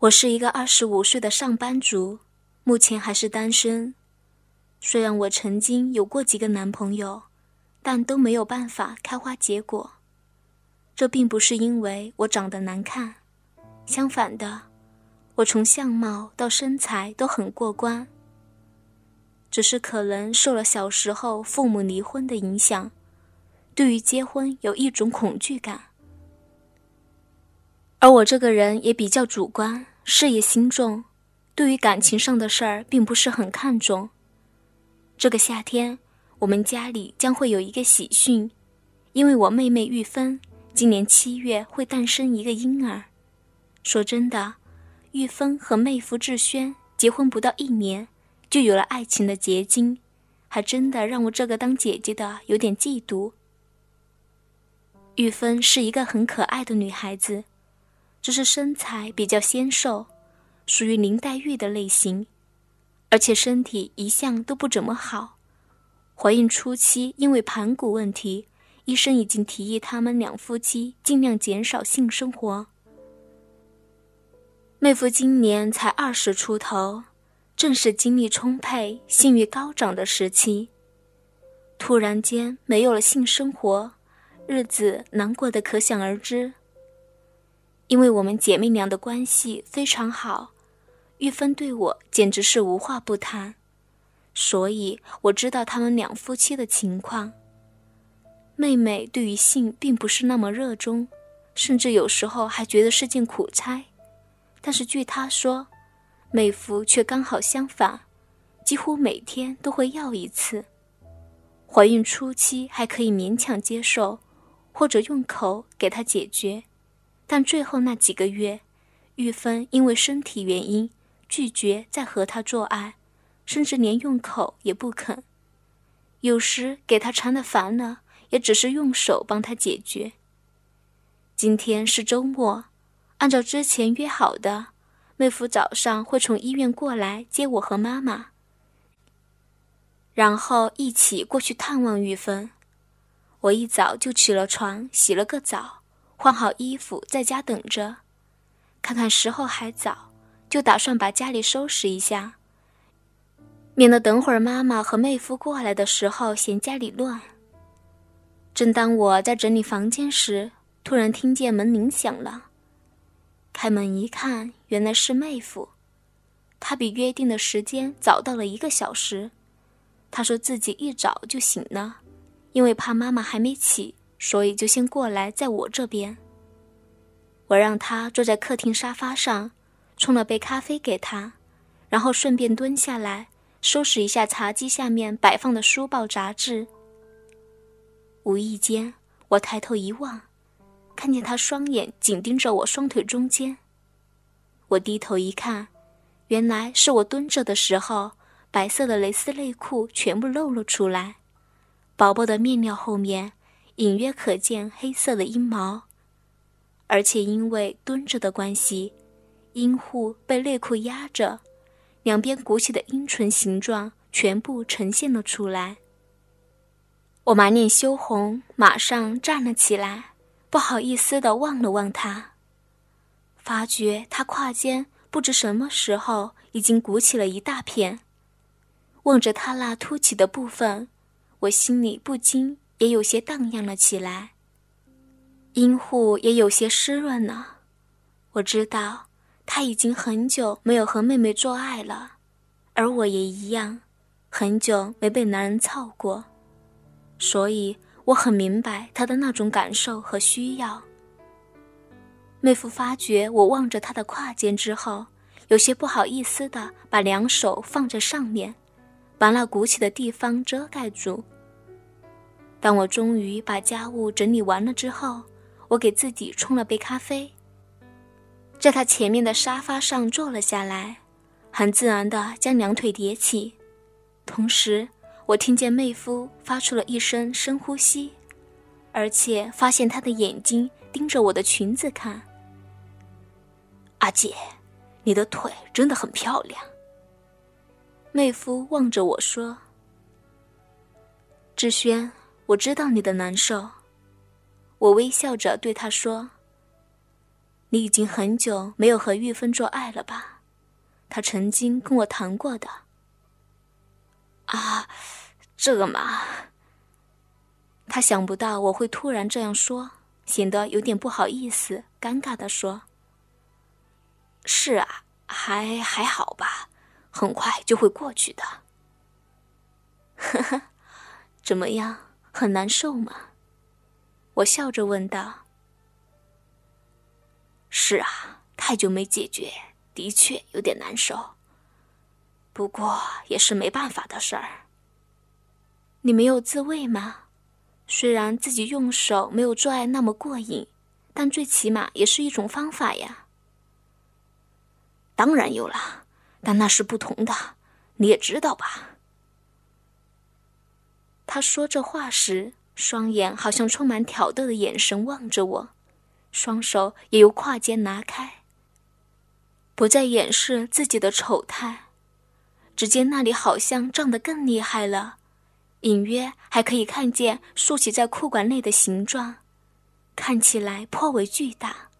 我是一个二十五岁的上班族，目前还是单身。虽然我曾经有过几个男朋友，但都没有办法开花结果。这并不是因为我长得难看，相反的，我从相貌到身材都很过关。只是可能受了小时候父母离婚的影响，对于结婚有一种恐惧感。而我这个人也比较主观。事业心重，对于感情上的事儿并不是很看重。这个夏天，我们家里将会有一个喜讯，因为我妹妹玉芬今年七月会诞生一个婴儿。说真的，玉芬和妹夫志轩结婚不到一年，就有了爱情的结晶，还真的让我这个当姐姐的有点嫉妒。玉芬是一个很可爱的女孩子。只是身材比较纤瘦，属于林黛玉的类型，而且身体一向都不怎么好。怀孕初期因为盘骨问题，医生已经提议他们两夫妻尽量减少性生活。妹夫今年才二十出头，正是精力充沛、性欲高涨的时期，突然间没有了性生活，日子难过的可想而知。因为我们姐妹俩的关系非常好，玉芬对我简直是无话不谈，所以我知道他们两夫妻的情况。妹妹对于性并不是那么热衷，甚至有时候还觉得是件苦差。但是据她说，妹夫却刚好相反，几乎每天都会要一次。怀孕初期还可以勉强接受，或者用口给他解决。但最后那几个月，玉芬因为身体原因拒绝再和他做爱，甚至连用口也不肯。有时给他缠的烦了，也只是用手帮他解决。今天是周末，按照之前约好的，妹夫早上会从医院过来接我和妈妈，然后一起过去探望玉芬。我一早就起了床，洗了个澡。换好衣服，在家等着，看看时候还早，就打算把家里收拾一下，免得等会儿妈妈和妹夫过来的时候嫌家里乱。正当我在整理房间时，突然听见门铃响了，开门一看，原来是妹夫，他比约定的时间早到了一个小时。他说自己一早就醒了，因为怕妈妈还没起。所以就先过来，在我这边。我让他坐在客厅沙发上，冲了杯咖啡给他，然后顺便蹲下来收拾一下茶几下面摆放的书报杂志。无意间，我抬头一望，看见他双眼紧盯着我双腿中间。我低头一看，原来是我蹲着的时候，白色的蕾丝内裤全部露了出来，薄薄的面料后面。隐约可见黑色的阴毛，而且因为蹲着的关系，阴户被内裤压着，两边鼓起的阴唇形状全部呈现了出来。我满脸羞红，马上站了起来，不好意思地望了望他，发觉他胯间不知什么时候已经鼓起了一大片。望着他那凸起的部分，我心里不禁。也有些荡漾了起来，阴户也有些湿润了。我知道他已经很久没有和妹妹做爱了，而我也一样，很久没被男人操过，所以我很明白他的那种感受和需要。妹夫发觉我望着他的胯间之后，有些不好意思的把两手放在上面，把那鼓起的地方遮盖住。当我终于把家务整理完了之后，我给自己冲了杯咖啡，在他前面的沙发上坐了下来，很自然地将两腿叠起，同时我听见妹夫发出了一声深呼吸，而且发现他的眼睛盯着我的裙子看。阿姐，你的腿真的很漂亮。妹夫望着我说：“志轩。”我知道你的难受，我微笑着对他说：“你已经很久没有和玉芬做爱了吧？他曾经跟我谈过的。啊，这个嘛，他想不到我会突然这样说，显得有点不好意思，尴尬的说：“是啊，还还好吧，很快就会过去的。”呵呵，怎么样，很难受吗？我笑着问道。是啊，太久没解决，的确有点难受。不过也是没办法的事儿。你没有自慰吗？虽然自己用手没有做爱那么过瘾，但最起码也是一种方法呀。当然有了，但那是不同的，你也知道吧？他说这话时，双眼好像充满挑逗的眼神望着我。双手也由胯间拿开，不再掩饰自己的丑态。只见那里好像胀得更厉害了，隐约还可以看见竖起在裤管内的形状，看起来颇为巨大。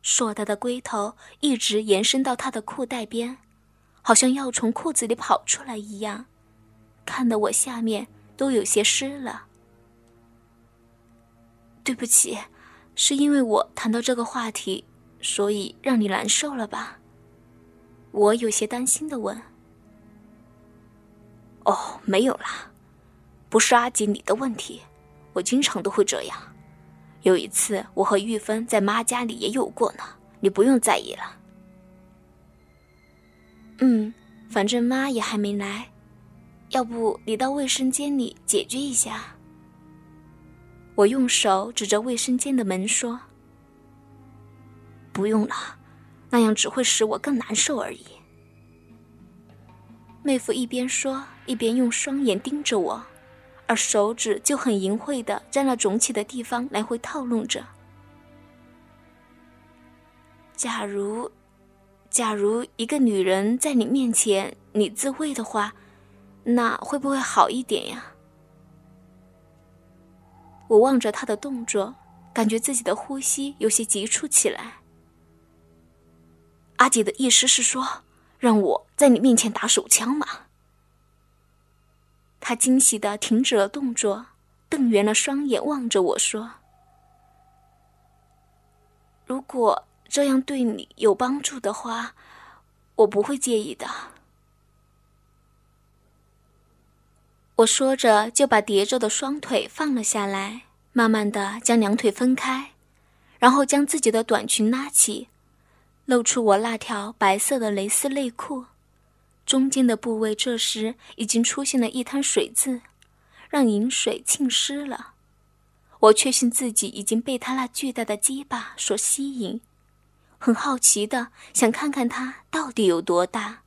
硕大的龟头一直延伸到他的裤带边，好像要从裤子里跑出来一样，看得我下面都有些湿了。对不起。是因为我谈到这个话题，所以让你难受了吧？我有些担心的问。哦，没有啦，不是阿吉你的问题，我经常都会这样。有一次我和玉芬在妈家里也有过呢，你不用在意了。嗯，反正妈也还没来，要不你到卫生间里解决一下。我用手指着卫生间的门说：“不用了，那样只会使我更难受而已。”妹夫一边说，一边用双眼盯着我，而手指就很淫秽的在那肿起的地方来回套弄着。假如，假如一个女人在你面前你自慰的话，那会不会好一点呀？我望着他的动作，感觉自己的呼吸有些急促起来。阿姐的意思是说，让我在你面前打手枪吗？他惊喜的停止了动作，瞪圆了双眼望着我说：“如果这样对你有帮助的话，我不会介意的。”我说着，就把叠着的双腿放了下来，慢慢的将两腿分开，然后将自己的短裙拉起，露出我那条白色的蕾丝内裤，中间的部位这时已经出现了一滩水渍，让饮水浸湿了。我确信自己已经被他那巨大的鸡巴所吸引，很好奇的想看看它到底有多大。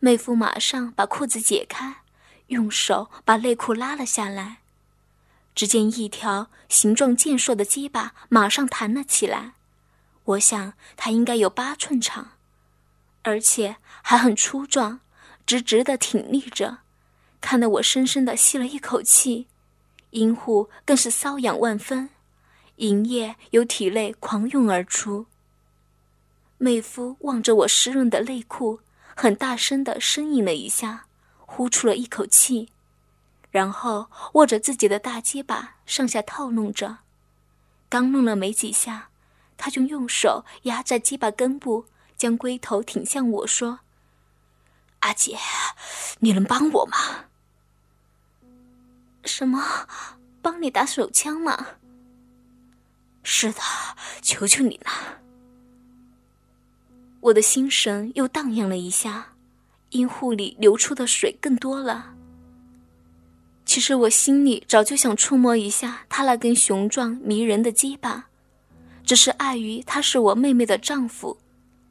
妹夫马上把裤子解开。用手把内裤拉了下来，只见一条形状健硕的鸡巴马上弹了起来。我想它应该有八寸长，而且还很粗壮，直直的挺立着，看得我深深的吸了一口气，阴户更是瘙痒万分，淫液由体内狂涌而出。妹夫望着我湿润的内裤，很大声的呻吟了一下。呼出了一口气，然后握着自己的大鸡巴上下套弄着，刚弄了没几下，他就用手压在鸡巴根部，将龟头挺向我说：“阿姐，你能帮我吗？”“什么？帮你打手枪吗？”“是的，求求你了。”我的心神又荡漾了一下。阴户里流出的水更多了。其实我心里早就想触摸一下他那根雄壮迷人的鸡巴，只是碍于他是我妹妹的丈夫，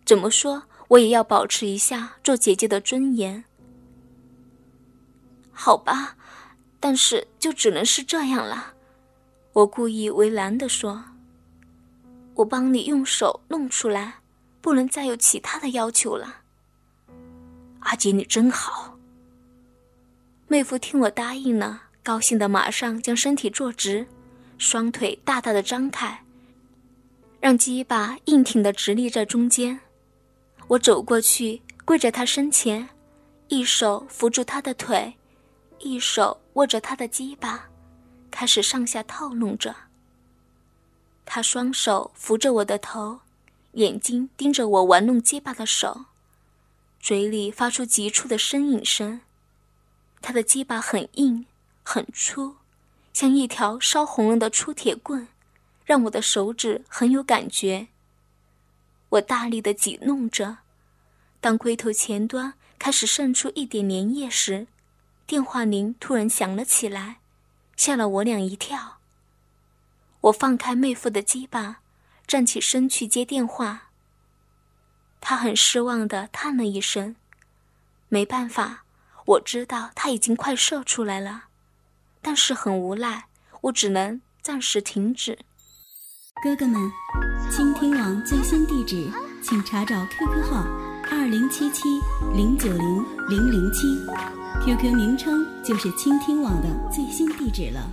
怎么说我也要保持一下做姐姐的尊严。好吧，但是就只能是这样了。我故意为难的说：“我帮你用手弄出来，不能再有其他的要求了。”阿姐，你真好。妹夫听我答应了，高兴的马上将身体坐直，双腿大大的张开，让鸡巴硬挺的直立在中间。我走过去，跪在他身前，一手扶住他的腿，一手握着他的鸡巴，开始上下套弄着。他双手扶着我的头，眼睛盯着我玩弄鸡巴的手，嘴里发出急促的呻吟声。他的鸡巴很硬，很粗，像一条烧红了的粗铁棍，让我的手指很有感觉。我大力的挤弄着，当龟头前端开始渗出一点粘液时，电话铃突然响了起来，吓了我俩一跳。我放开妹夫的鸡巴，站起身去接电话。他很失望的叹了一声，没办法，我知道他已经快射出来了，但是很无奈，我只能暂时停止。哥哥们，倾听网最新地址，请查找 QQ 号二零七七零九零零零七，QQ 名称就是倾听网的最新地址了。